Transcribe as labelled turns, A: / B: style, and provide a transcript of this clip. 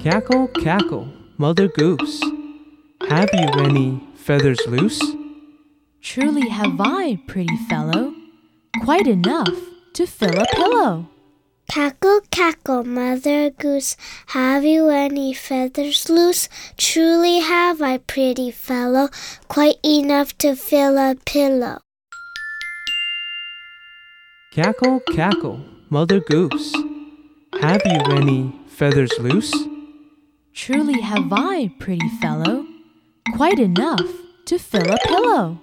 A: Cackle, cackle, Mother Goose. Have you any feathers loose?
B: Truly have I, pretty fellow, quite enough to fill a pillow.
C: Cackle, cackle, Mother Goose, have you any feathers loose? Truly have I, pretty fellow, quite enough to fill a pillow.
A: Cackle, cackle, Mother Goose. Have you any feathers loose?
B: Truly have I, pretty fellow, quite enough to fill a pillow.